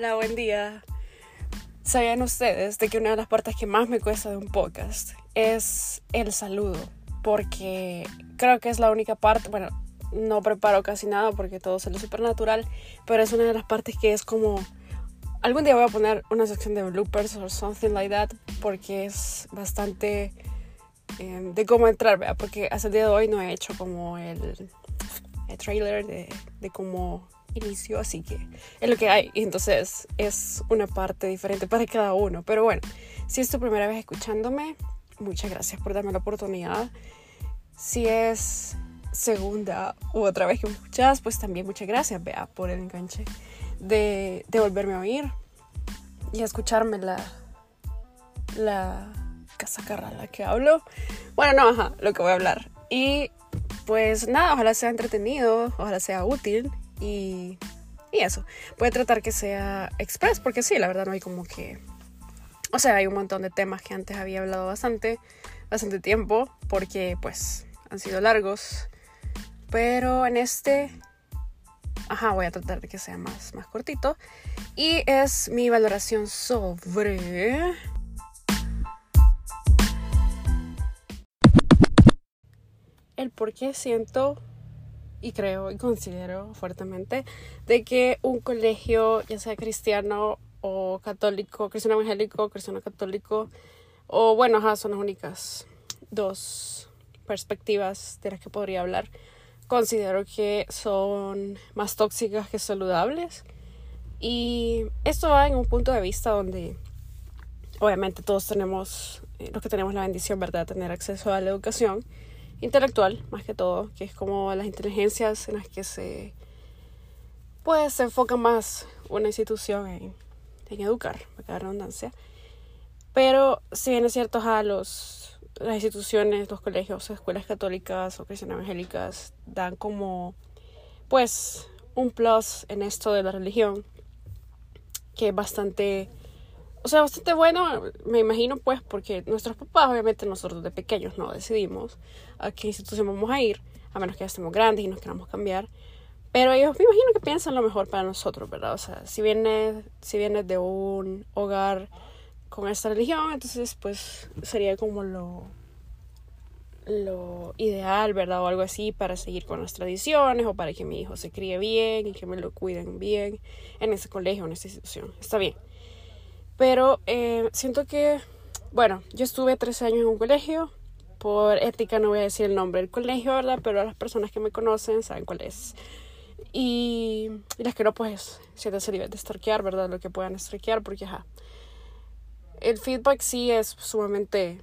Buen día. ¿Sabían ustedes de que una de las partes que más me cuesta de un podcast es el saludo? Porque creo que es la única parte, bueno, no preparo casi nada porque todo sale súper natural, pero es una de las partes que es como... Algún día voy a poner una sección de bloopers o something like that porque es bastante em, de cómo entrar, ¿vea? Porque hasta el día de hoy no he hecho como el, el trailer de, de cómo inicio, así que es lo que hay. Y entonces es una parte diferente para cada uno. Pero bueno, si es tu primera vez escuchándome, muchas gracias por darme la oportunidad. Si es segunda u otra vez que me escuchas, pues también muchas gracias, vea, por el enganche de, de volverme a oír y a escucharme la, la casa la que hablo. Bueno, no, ajá, lo que voy a hablar. Y pues nada, ojalá sea entretenido, ojalá sea útil y, eso. Voy a tratar que sea express, porque sí, la verdad no hay como que... O sea, hay un montón de temas que antes había hablado bastante, bastante tiempo, porque pues han sido largos. Pero en este, ajá, voy a tratar de que sea más, más cortito. Y es mi valoración sobre... El por qué siento y creo y considero fuertemente de que un colegio, ya sea cristiano o católico, cristiano evangélico, cristiano católico, o bueno, ajá, son las únicas dos perspectivas de las que podría hablar. Considero que son más tóxicas que saludables. Y esto va en un punto de vista donde obviamente todos tenemos, eh, los que tenemos la bendición, ¿verdad?, tener acceso a la educación intelectual, más que todo, que es como las inteligencias en las que se, pues, se enfoca más una institución en, en educar, para redundancia. Pero si bien es cierto, a los, las instituciones, los colegios, escuelas católicas o cristianas evangélicas dan como, pues, un plus en esto de la religión, que es bastante o sea, bastante bueno, me imagino pues, porque nuestros papás, obviamente nosotros de pequeños no decidimos a qué institución vamos a ir, a menos que ya estemos grandes y nos queramos cambiar. Pero ellos me imagino que piensan lo mejor para nosotros, ¿verdad? O sea, si vienes, si vienes de un hogar con esta religión, entonces pues sería como lo, lo ideal, ¿verdad? O algo así para seguir con las tradiciones o para que mi hijo se críe bien y que me lo cuiden bien en ese colegio, en esta institución. Está bien. Pero eh, siento que, bueno, yo estuve 13 años en un colegio. Por ética no voy a decir el nombre del colegio, ¿verdad? Pero las personas que me conocen saben cuál es. Y, las que no, pues, siéntanse libre de stalkear, ¿verdad? Lo que puedan stalkear, porque, ajá. El feedback sí es sumamente...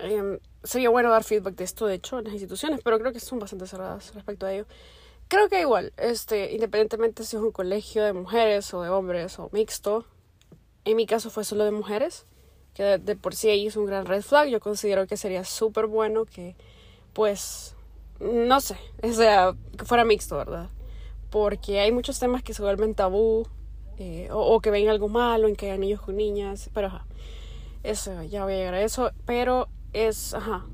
Em, sería bueno dar feedback de esto, de hecho, en las instituciones, pero creo que son bastante cerradas respecto a ello. Creo que igual, este, independientemente si es un colegio de mujeres o de hombres o mixto, en mi caso fue solo de mujeres, que de, por sí ahí es un gran red flag. Yo considero que sería súper bueno que, pues, no sé, o sea, que fuera mixto, ¿verdad? Porque hay muchos temas que se vuelven tabú, eh, o, que ven algo malo en que hayan niños con niñas, pero ajá, eso, ya voy a llegar a eso, pero es, ajá,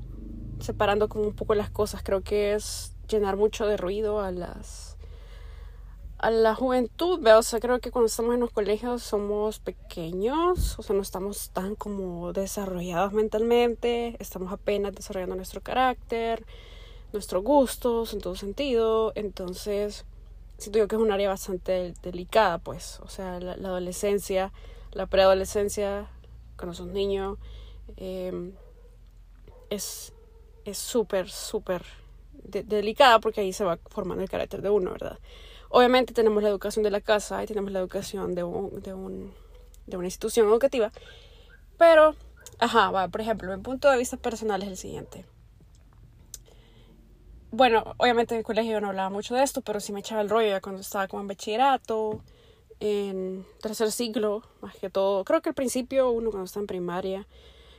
separando como un poco las cosas, creo que es llenar mucho de ruido a las a la juventud, veo, o sea, creo que cuando estamos en los colegios somos pequeños, o sea, no estamos tan como desarrollados mentalmente, estamos apenas desarrollando nuestro carácter, nuestros gustos en todo sentido, entonces siento yo que es un área bastante delicada, pues, o sea, la, adolescencia, la preadolescencia, cuando sos niño, em, es súper, súper delicada porque ahí se va formando el carácter de uno, ¿verdad? Obviamente tenemos la educación de la casa y tenemos la educación de, un, de, un, de una institución educativa, pero, ajá, va, por ejemplo, mi punto de vista personal es el siguiente. Bueno, obviamente en el colegio yo no hablaba mucho de esto, pero sí me echaba el rollo ya cuando estaba como en bachillerato, en tercer ciclo, más que todo. Creo que al principio uno cuando está en primaria,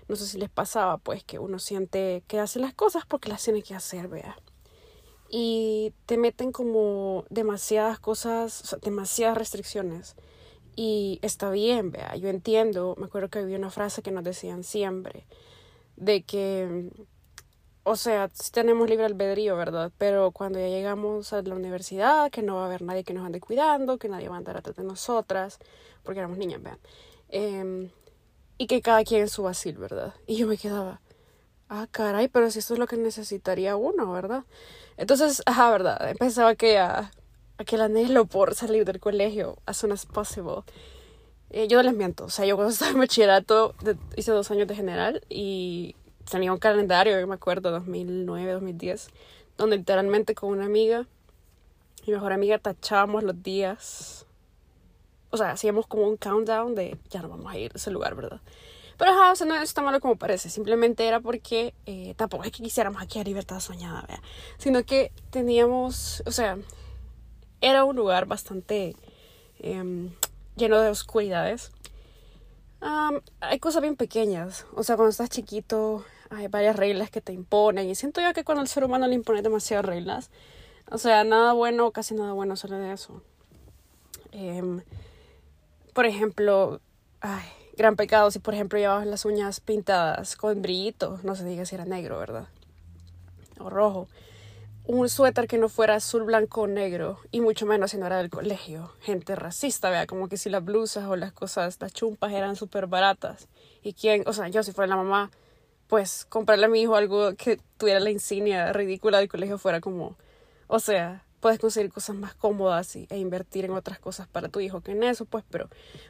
no sé si les pasaba, pues que uno siente que hace las cosas porque las tiene que hacer, vea y te meten como demasiadas cosas, demasiadas restricciones. Y está bien, vea, yo entiendo, me acuerdo que había una frase que nos decían siempre, de que, o sea, tenemos libre albedrío, ¿verdad? Pero cuando ya llegamos a la universidad, que no va a haber nadie que nos ande cuidando, que nadie va a andar atrás de nosotras, porque éramos niñas, vean. Em, y que cada quien su vacil, ¿verdad? Y yo me quedaba, ah, caray, pero si esto es lo que necesitaría uno, ¿verdad? Entonces, ajá, ¿verdad? Pensaba que a, aquel anhelo por salir del colegio as soon as possible. Eh, yo no les miento, o sea, yo cuando estaba en bachillerato hice dos años de general y tenía un calendario, yo me acuerdo, 2009, 2010, donde literalmente con una amiga, mi mejor amiga, tachábamos los días. O sea, hacíamos como un countdown de ya no vamos a ir a ese lugar, ¿verdad? Pero ajá, o sea, no es tan malo como parece. Simplemente era porque eh, tampoco es que quisiéramos aquí a Libertad Soñada, ¿verdad? Sino que teníamos, o sea, era un lugar bastante em, lleno de oscuridades. hay cosas bien pequeñas. O sea, cuando estás chiquito, hay varias reglas que te imponen. Y siento yo que cuando el ser humano le impone demasiadas reglas, o sea, nada bueno, casi nada bueno sale de eso. Em, por ejemplo, gran pecado si por ejemplo llevabas las uñas pintadas con brillitos, no se diga si era negro, ¿verdad? O rojo. Un suéter que no fuera azul, blanco o negro, y mucho menos si no era del colegio. Gente racista, vea, como que si las blusas o las cosas, las chumpas eran súper baratas. Y quién, o sea, yo si fuera la mamá, pues comprarle a mi hijo algo que tuviera la insignia ridícula del colegio fuera como, o sea, puedes conseguir cosas más cómodas y, e invertir en otras cosas para tu hijo que en eso, pues, pero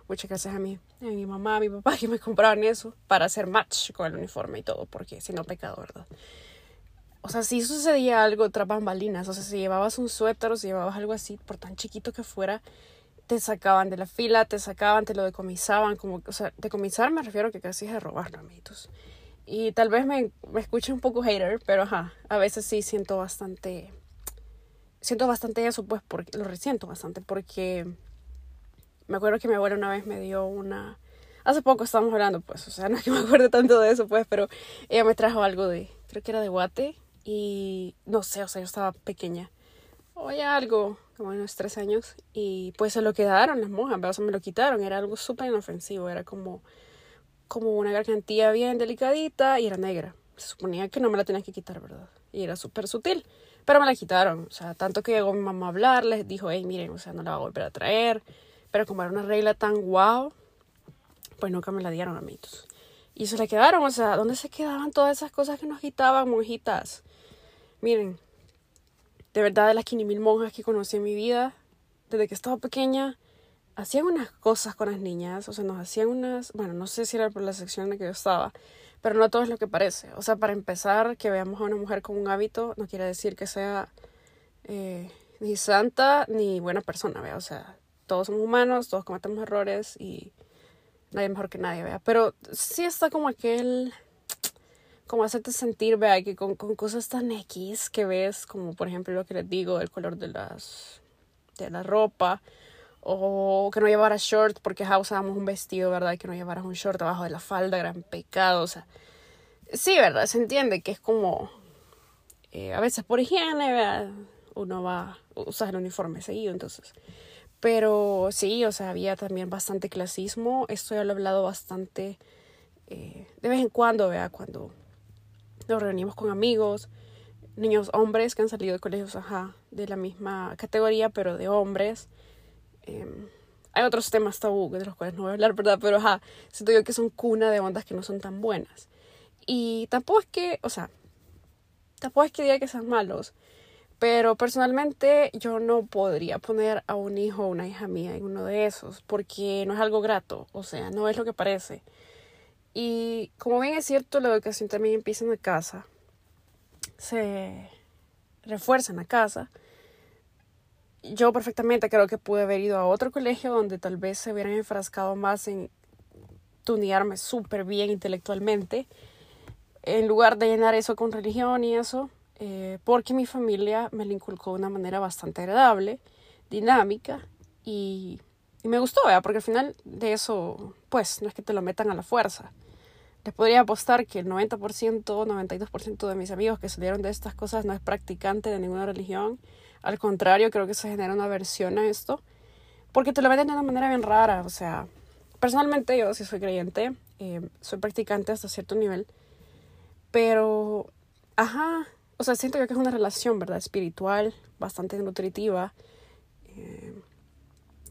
muchas gracias a mí, a mi mamá, a mi papá que me compraban eso para hacer match con el uniforme y todo, porque si no, pecado, ¿verdad? O sea, si sucedía algo tras bambalinas, o sea, si llevabas un suéter o si llevabas algo así, por tan chiquito que fuera, te sacaban de la fila, te sacaban, te lo decomisaban, como, o sea, decomisar me refiero a que casi es de robarlo, amiguitos. Y tal vez me, me escuche un poco hater, pero ajá, a veces sí siento bastante siento bastante eso, pues, porque lo resiento bastante, porque me acuerdo que mi abuela una vez me dio una... Hace poco estábamos hablando, pues, o sea, no es que me acuerde tanto de eso, pues, pero ella me trajo algo de, creo que era de guate, y no sé, o sea, yo estaba pequeña, o ya algo, como unos tres años, y pues se lo quedaron las monjas, o sea, me lo quitaron, era algo súper inofensivo, era como, como una gargantilla bien delicadita y era negra. Se suponía que no me la tenía que quitar, ¿verdad? Y era súper sutil. Pero me la quitaron. O sea, tanto que llegó mi mamá a hablarles, dijo, hey, miren, o sea, no la va a volver a traer. Pero como era una regla tan guau, pues nunca me la dieron, amigos. Y se la quedaron, o sea, ¿dónde se quedaban todas esas cosas que nos quitaban, monjitas? Miren, de verdad, de las mil monjas que conocí en mi vida, desde que estaba pequeña, hacían unas cosas con las niñas, o sea, nos hacían unas, bueno, no sé si era por la sección en la que yo estaba, pero no todo es lo que parece. O sea, para empezar, que veamos a una mujer con un hábito no quiere decir que sea eh, ni santa ni buena persona, ¿vea? O sea, todos somos humanos, todos cometemos errores y nadie mejor que nadie, ¿vea? Pero sí está como aquel como hacerte sentir, vea, que con, con, cosas tan X que ves, como por ejemplo lo que les digo, el color de las de la ropa, o que no llevaras short porque ja, usábamos un vestido, ¿verdad? Que no llevaras un short abajo de la falda, gran pecado, o sea. Sí, ¿verdad? Se entiende que es como. Eh, a veces por higiene, ¿verdad? Uno va a usar el uniforme seguido, entonces. Pero sí, o sea, había también bastante clasismo. Esto ya lo he hablado bastante eh, de vez en cuando, ¿verdad? Cuando nos reunimos con amigos, niños hombres que han salido de colegios, ajá, de la misma categoría, pero de hombres Em, hay otros temas tabú de los cuales no voy a hablar, ¿verdad? Pero ajá, siento yo que son cuna de ondas que no son tan buenas. Y tampoco es que, o sea, tampoco es que diga que sean malos, pero personalmente yo no podría poner a un hijo o una hija mía en uno de esos, porque no es algo grato, o sea, no es lo que parece. Y como bien es cierto, la educación también empieza en la casa, se refuerza en la casa, yo perfectamente creo que pude haber ido a otro colegio donde tal vez se hubieran enfrascado más en tunearme súper bien intelectualmente, en lugar de llenar eso con religión y eso, eh, porque mi familia me lo inculcó de una manera bastante agradable, dinámica y, y me gustó, ¿verdad? porque al final de eso, pues, no es que te lo metan a la fuerza. Les podría apostar que el 90%, 92% de mis amigos que salieron de estas cosas no es practicante de ninguna religión al contrario, creo que se genera una aversión a esto. Porque te lo venden de una manera bien rara. O sea, personalmente yo sí soy creyente. Eh, soy practicante hasta cierto nivel. Pero ajá, o sea, siento que es una relación, ¿verdad? Espiritual, bastante nutritiva. Eh,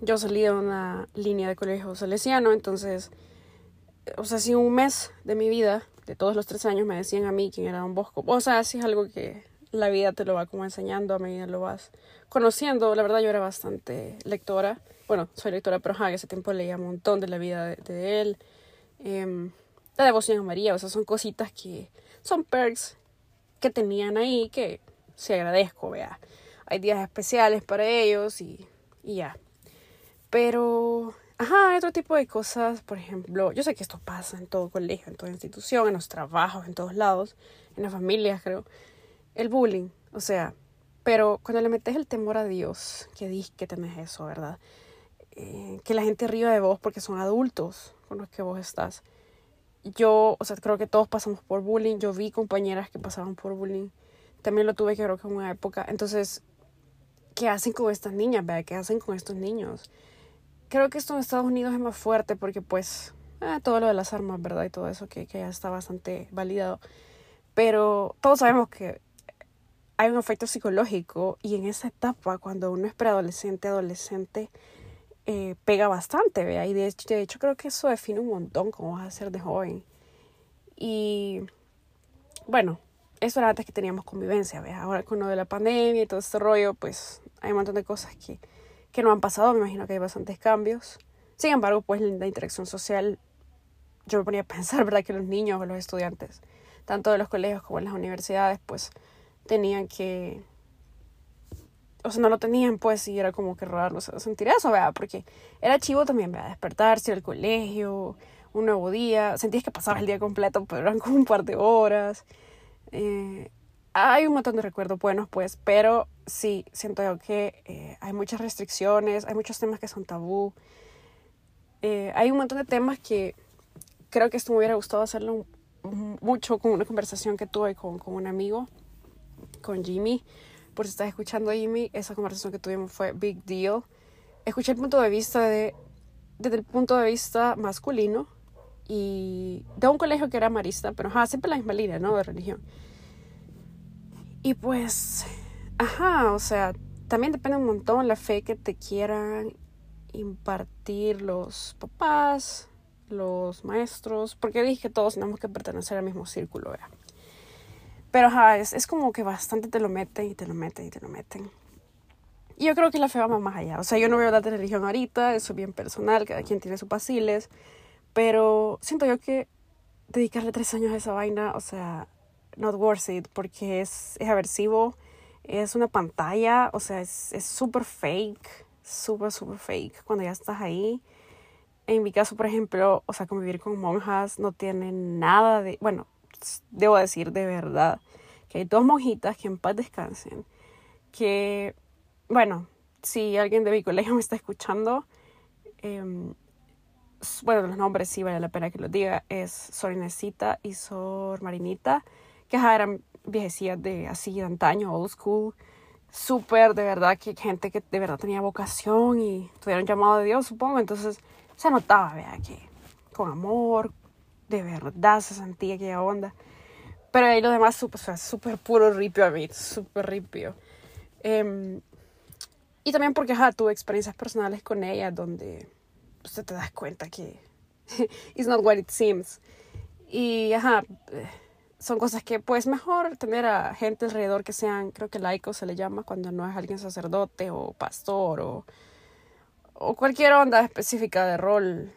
yo salí de una línea de colegio salesiano, entonces, o sea, si un mes de mi vida, de todos los tres años, me decían a mí quién era Don Bosco. O sea, así es algo que la vida te lo va como enseñando a medida lo vas conociendo. La verdad, yo era bastante lectora. Bueno, soy lectora, pero en ese tiempo leía un montón de la vida de, él. Em, la devoción a María, o sea, son cositas que son perks que tenían ahí que se agradezco, vea. Hay días especiales para ellos y, y ya. Pero, ajá, otro tipo de cosas, por ejemplo, yo sé que esto pasa en todo colegio, en toda institución, en los trabajos, en todos lados, en las familias, creo. El bullying, o sea, pero cuando le metes el temor a Dios, que dices que tenés eso, ¿verdad? Eh, que la gente ríe de vos porque son adultos con los que vos estás. Yo, o sea, creo que todos pasamos por bullying. Yo vi compañeras que pasaban por bullying. También lo tuve que creo que en una época. Entonces, ¿qué hacen con estas niñas? ¿verdad? ¿Qué hacen con estos niños? Creo que esto en Estados Unidos es más fuerte porque pues eh, todo lo de las armas, ¿verdad? Y todo eso que, que ya está bastante validado. Pero todos sabemos que hay un efecto psicológico y en esa etapa, cuando uno es preadolescente, adolescente, eh, pega bastante, ¿vea? Y de hecho, de creo que eso define un montón cómo vas a ser de joven. Y bueno, eso era antes que teníamos convivencia, ¿vea? Ahora con lo de la pandemia y todo este rollo, pues hay un montón de cosas que, que no han pasado, me imagino que hay bastantes cambios. Sin embargo, pues la interacción social, yo me ponía a pensar, ¿verdad? Que los niños o los estudiantes, tanto de los colegios como en las universidades, pues tenían que o sea, no lo tenían, pues, y era como que raro, o sea, sentir eso, ¿verdad? Porque era chivo también, ¿verdad? Despertarse al colegio, un nuevo día, sentías que pasabas el día completo, pero eran como un par de horas. Eh, hay un montón de recuerdos buenos, pues, pero sí, siento yo que eh, hay muchas restricciones, hay muchos temas que son tabú. Eh, hay un montón de temas que creo que esto me hubiera gustado hacerlo mucho con una conversación que tuve con, con un amigo con Jimmy. Por si estás escuchando Jimmy, esa conversación que tuvimos fue big deal. Escuché el punto de vista de, desde el punto de vista masculino y de un colegio que era marista, pero ajá, siempre la misma línea, ¿no? De religión. Y pues, ajá, o sea, también depende un montón la fe que te quieran impartir los papás, los maestros, porque dije que todos tenemos que pertenecer al mismo círculo, ¿verdad? Pero ajá, es, como que bastante te lo meten y te lo meten y te lo meten. Y yo creo que la fe va más allá. O sea, yo no voy a hablar de religión ahorita, eso es bien personal, cada quien tiene sus pasiles. Pero siento yo que dedicarle tres años a esa vaina, o sea, not worth it, porque es, es aversivo, es una pantalla, o sea, es súper fake, súper, súper fake cuando ya estás ahí. En mi caso, por ejemplo, o sea, convivir con monjas no tiene nada de, bueno, debo decir de verdad que hay dos monjitas que en paz descansen, que, bueno, si alguien de mi colegio me está escuchando, eh, bueno, los nombres sí vale la pena que los diga, es Sor Inesita y Sor Marinita, que eran viejecillas de así de antaño, old school, súper de verdad, que gente que de verdad tenía vocación y tuvieron llamado de Dios, supongo, entonces se notaba, vea, que con amor, de verdad se sentía aquella onda. Pero ahí lo demás, súper super puro ripio a mí, súper ripio. Em, y también porque, ajá, tuve experiencias personales con ella donde usted te das cuenta que it's not what it seems. Y, ajá, son cosas que, pues, mejor tener a gente alrededor que sean, creo que laicos se le llama, cuando no es alguien sacerdote o pastor o, o cualquier onda específica de rol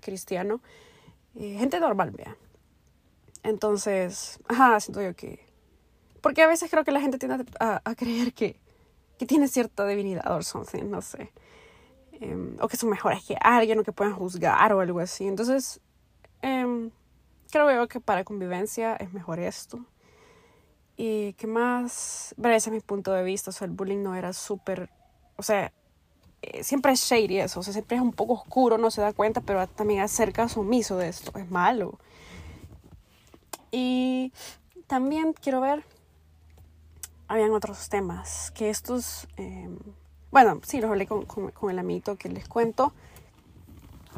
cristiano. Eh, gente normal, vea. Entonces, ajá, siento yo que... Porque a veces creo que la gente tiende a, a creer que, que tiene cierta divinidad o something, no sé. Em, o que son mejores que alguien o que pueden juzgar o algo así. Entonces, eh, creo yo que para convivencia es mejor esto. Y qué más, pero ese es mi punto de vista, o sea, el bullying no era súper, o sea, siempre es shady eso, o sea, siempre es un poco oscuro, no se da cuenta, pero también acerca sumiso de esto, es malo. Y también quiero ver, habían otros temas, que estos, em, bueno, sí, los hablé con, con, el amito que les cuento.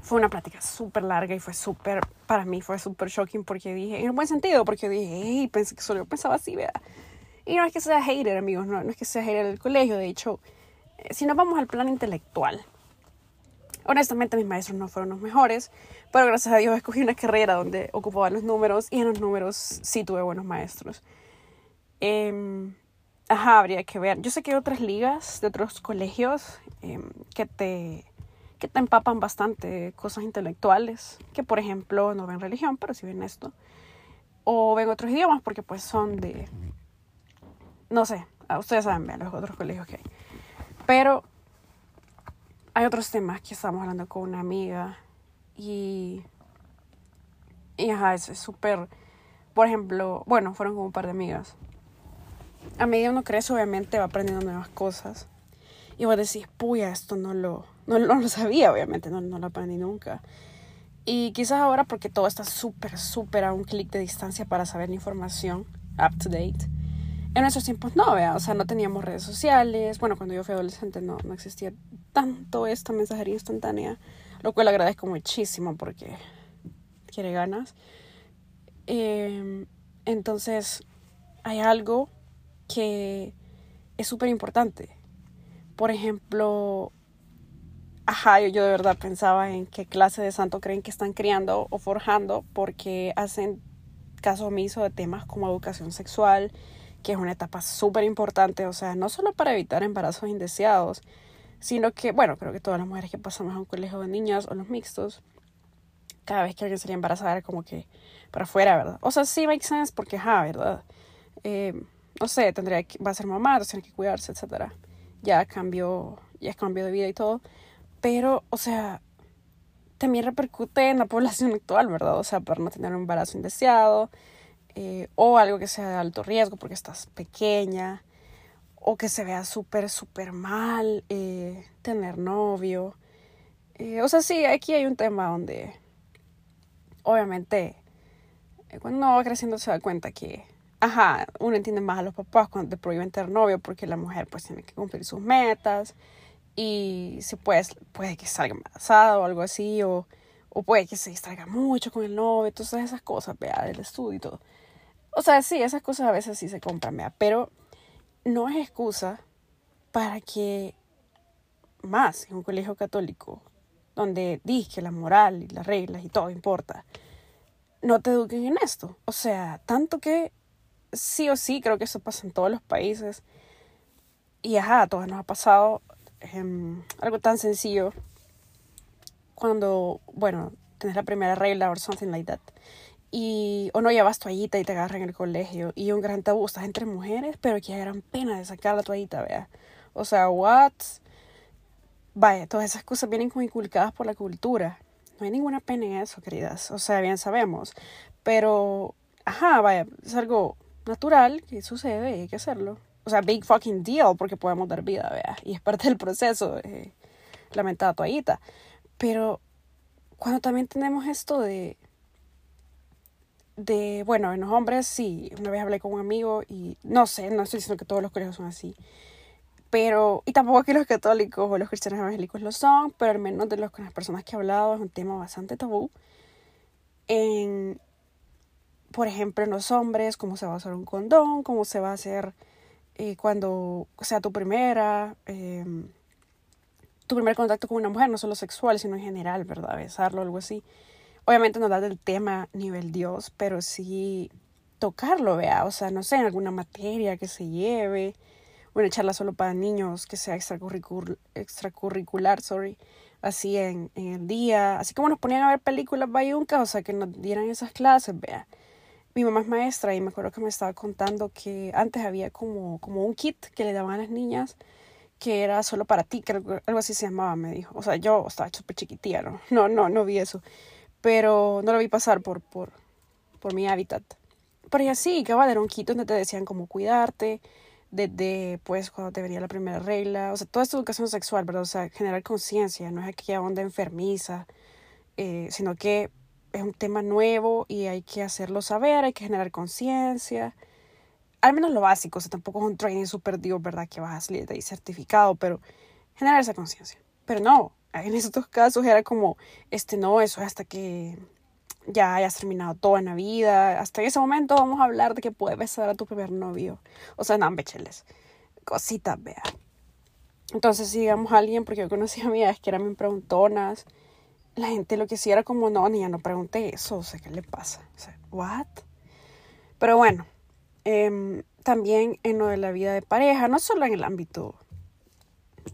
fue una plática súper larga y fue súper, para mí fue súper shocking porque dije, en buen sentido, porque dije, hey, pensé que solo yo pensaba así, vea. Y no es que sea hater, amigos, no, no es que sea hater del colegio, de hecho, eh, si nos vamos al plan intelectual, honestamente mis maestros no fueron los mejores, pero gracias a Dios escogí una carrera donde ocupaba los números y en los números sí tuve buenos maestros. Eh, ajá, habría que ver. Yo sé que hay otras ligas de otros colegios eh, que te que te empapan bastante cosas intelectuales, que por ejemplo no ven religión, pero sí ven esto. O ven otros idiomas porque pues son de, no sé, ustedes saben, vean los otros colegios que hay. Pero hay otros temas que estamos hablando con una amiga y, y ajá, es súper, por ejemplo, bueno, fueron como un par de amigas a medida uno crece, obviamente va aprendiendo nuevas cosas. Y vos decís, puya, esto no lo, no, lo sabía, obviamente, no, no lo aprendí nunca. Y quizás ahora, porque todo está súper, súper a un clic de distancia para saber la información up to date. En esos tiempos no, vea, o sea, no teníamos redes sociales. Bueno, cuando yo fui adolescente no, no existía tanto esta mensajería instantánea, lo cual agradezco muchísimo porque quiere ganas. Eh, entonces, hay algo que es súper importante. Por ejemplo, ajá, yo, de verdad pensaba en qué clase de santo creen que están criando o forjando porque hacen caso omiso de temas como educación sexual, que es una etapa súper importante, o sea, no solo para evitar embarazos indeseados, sino que, bueno, creo que todas las mujeres que pasamos a un colegio de niñas o los mixtos, cada vez que alguien sería embarazada era como que para afuera, ¿verdad? O sea, sí makes sense porque, ajá, ¿verdad? Eh, no sé, tendría que, va a ser mamá, tiene que cuidarse, etcétera. Ya cambió, ya es cambio de vida y todo. Pero, o sea, también repercute en la población actual, ¿verdad? O sea, para no tener un embarazo indeseado, eh, o algo que sea de alto riesgo porque estás pequeña, o que se vea súper, súper mal eh, tener novio. Eh, o sea, sí, aquí hay un tema donde, obviamente, cuando uno va creciendo se da cuenta que ajá, uno entiende más a los papás cuando te prohíben tener novio porque la mujer pues tiene que cumplir sus metas y si puedes, puede que salga embarazada o algo así o, o puede que se distraiga mucho con el novio, entonces esas cosas, vea, del estudio y todo. O sea, sí, esas cosas a veces sí se compran, pero no es excusa para que más en un colegio católico donde dice que la moral y las reglas y todo importa, no te eduquen en esto. O sea, tanto que sí o sí, creo que eso pasa en todos los países. Y ajá, a todos nos ha pasado em, algo tan sencillo cuando, bueno, tenés la primera regla o something like that. Y, o no llevas toallita y te agarran en el colegio. Y un gran tabú, estás entre mujeres, pero que gran pena de sacar la toallita, vea. O sea, what? Vaya, todas esas cosas vienen como inculcadas por la cultura. No hay ninguna pena en eso, queridas. O sea, bien sabemos. Pero, ajá, vaya, es algo natural que sucede y hay que hacerlo. O sea, big fucking deal porque podemos dar vida, vea. Y es parte del proceso, eh, lamentada toallita. Pero cuando también tenemos esto de, de, bueno, en los hombres sí, una vez hablé con un amigo y no sé, no estoy diciendo que todos los colegios son así. Pero, y tampoco que los católicos o los cristianos evangélicos lo son, pero al menos de los, con las personas que he hablado es un tema bastante tabú. En, por ejemplo, en los hombres, cómo se va a usar un condón, cómo se va a hacer eh, cuando sea tu primera, em, tu primer contacto con una mujer, no solo sexual, sino en general, ¿verdad? Besarlo, algo así. Obviamente no da del tema nivel Dios, pero sí tocarlo, vea, o sea, no sé, en alguna materia que se lleve, una charla solo para niños que sea extracurricular, extracurricular sorry, así en, en el día, así como nos ponían a ver películas bayuncas, o sea, que nos dieran esas clases, vea mi mamá es maestra y me acuerdo que me estaba contando que antes había como, como un kit que le daban a las niñas que era solo para ti, que algo, así se llamaba, me dijo. O sea, yo estaba súper chiquitilla, ¿no? No, no, no vi eso. Pero no lo vi pasar por, por, por mi hábitat. Pero ya sí, que era un kit donde te decían cómo cuidarte, desde pues cuando te venía la primera regla, o sea, toda esta educación sexual, ¿verdad? O sea, generar conciencia, no es aquella onda enfermiza, eh, sino que es un tema nuevo y hay que hacerlo saber, hay que generar conciencia. Al menos lo básico, o sea, tampoco es un training super dio, ¿verdad? Que vas a salir de ahí certificado, pero generar esa conciencia. Pero no, en estos casos era como, este, no, eso es hasta que ya hayas terminado todo en la vida. Hasta ese momento vamos a hablar de que puedes besar a tu primer novio. O sea, no, becheles. Cositas, vea. Entonces, si digamos a alguien, porque yo conocí a es que eran bien preguntonas, la gente lo que sí era como, no, niña, no pregunte eso, o sea, ¿qué le pasa? O sea, ¿what? Pero bueno, em, también en lo de la vida de pareja, no solo en el ámbito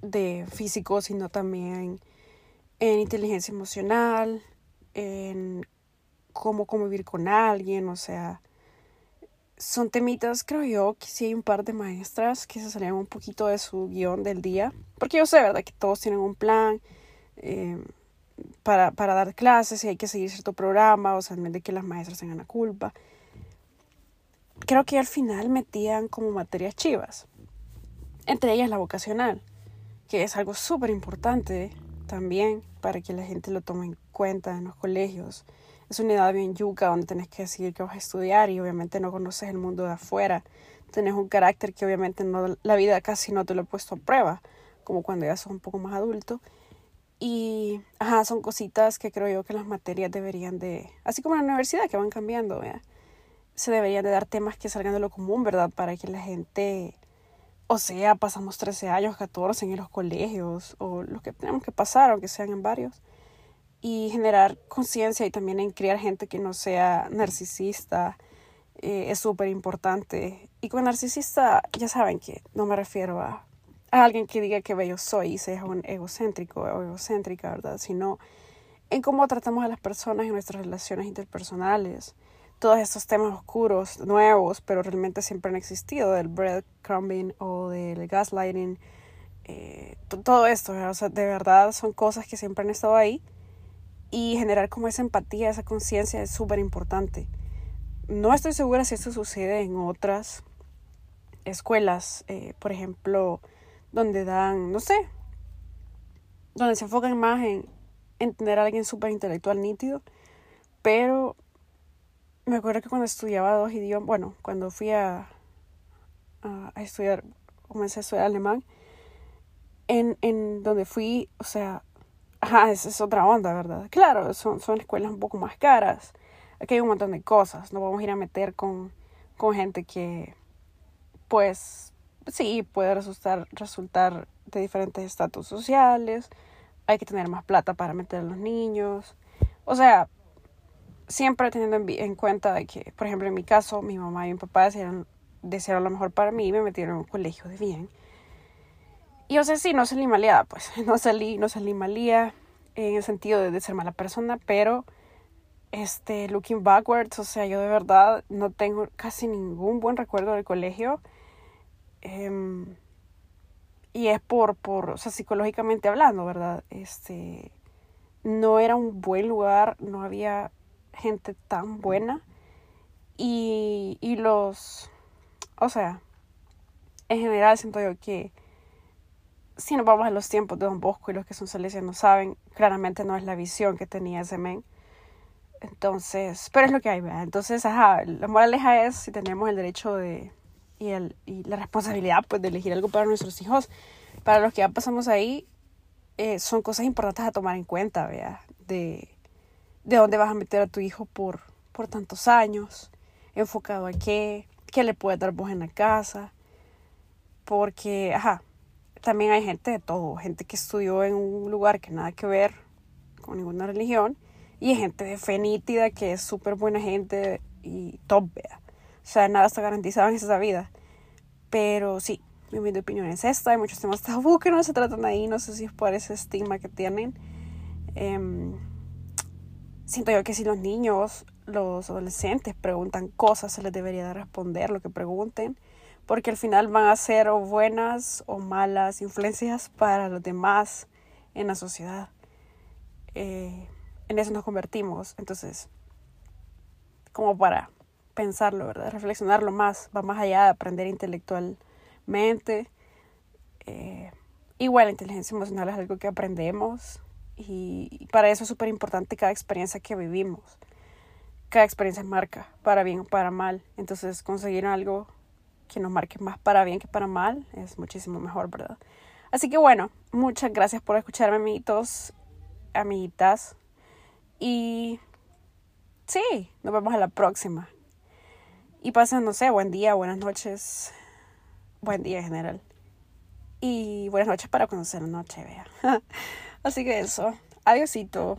de físico, sino también en inteligencia emocional, en cómo convivir con alguien, o sea, son temitas, creo yo, que sí hay un par de maestras que se salían un poquito de su guion del día, porque yo sé, ¿verdad?, que todos tienen un plan eh, para, para, dar clases y hay que seguir cierto programa, o sea, en vez de que las maestras tengan la culpa. Creo que al final metían como materias chivas, entre ellas la vocacional, que es algo súper importante también para que la gente lo tome en cuenta en los colegios es una edad bien yuca donde tenés que decidir que vas a estudiar y obviamente no conoces el mundo de afuera. Tenés un carácter que obviamente no, la vida casi no te lo he puesto a prueba, como cuando ya sos un poco más adulto. Y, ajá, son cositas que creo yo que las materias deberían de, así como en la universidad que van cambiando, se deberían de dar temas que salgan de lo común, ¿verdad? Para que la gente, o sea, pasamos 13 años, 14 en los colegios, o los que tenemos que pasar, aunque sean en varios y generar conciencia y también en criar gente que no sea narcisista eh, es súper importante. Y con narcisista ya saben que no me refiero a, alguien que diga que bello soy y sea un egocéntrico o egocéntrica, ¿verdad? Sino en cómo tratamos a las personas en nuestras relaciones interpersonales. Todos estos temas oscuros, nuevos, pero realmente siempre han existido, del breadcrumbing o del gaslighting, eh, todo esto, o sea, de verdad son cosas que siempre han estado ahí y generar como esa empatía, esa conciencia es súper importante. No estoy segura si esto sucede en otras escuelas, eh, por ejemplo, donde dan, no sé, donde se enfocan más en, en tener a alguien súper intelectual nítido, pero me acuerdo que cuando estudiaba dos idiomas, bueno, cuando fui a, a, estudiar, comencé a estudiar alemán, en, en donde fui, o sea, Ajá, esa es otra onda, ¿verdad? Claro, son, son escuelas un poco más caras. Aquí hay un montón de cosas. No vamos a ir a meter con, con gente que, pues, sí, puede resultar, resultar de diferentes estatus sociales. Hay que tener más plata para meter a los niños. O sea, siempre teniendo en, en cuenta que, por ejemplo, en mi caso, mi mamá y mi papá desearon, desearon lo mejor para mí y me metieron en un colegio de bien y o sea, sí, no salí maleada, pues. No salí, no salí malía en el sentido de, ser mala persona, pero este, looking backwards, o sea, yo de verdad no tengo casi ningún buen recuerdo del colegio. Em, y es por, por, o sea, psicológicamente hablando, ¿verdad? Este, no era un buen lugar, no había gente tan buena. Y, y los, o sea, en general siento yo que si nos vamos a los tiempos de Don Bosco y los que son salesianos saben, claramente no es la visión que tenía ese men. Entonces, pero es lo que hay, ¿verdad? Entonces, ajá, la moraleja es si tenemos el derecho de y, el, y la responsabilidad pues de elegir algo para nuestros hijos, para los que ya pasamos ahí, eh, son cosas importantes a tomar en cuenta, ¿verdad? De, de dónde vas a meter a tu hijo por, por tantos años, enfocado a qué, qué le puedes dar vos en la casa, porque, ajá, también hay gente de todo, gente que estudió en un lugar que nada que ver con ninguna religión y hay gente de fe nítida que es súper buena gente y top, vea. O sea, nada está garantizado en esa vida. Pero sí, mi opinión es esta. Hay muchos temas tabú que no se tratan ahí. No sé si es por ese estigma que tienen. Em, siento yo que si los niños, los adolescentes preguntan cosas, se les debería de responder lo que pregunten porque al final van a ser o buenas o malas influencias para los demás en la sociedad. Eh, en eso nos convertimos. Entonces, como para pensarlo, ¿verdad? Reflexionarlo más, va más allá de aprender intelectualmente. Eh, igual la inteligencia emocional es algo que aprendemos y para eso es súper importante cada experiencia que vivimos. Cada experiencia marca, para bien o para mal. Entonces, conseguir algo que nos marque más para bien que para mal es muchísimo mejor, ¿verdad? Así que bueno, muchas gracias por escucharme, amiguitos, amiguitas. Y sí, nos vemos a la próxima. Y pasen, no sé, buen día, buenas noches, buen día en general. Y buenas noches para conocer la noche, vea. Así que eso, adiósito.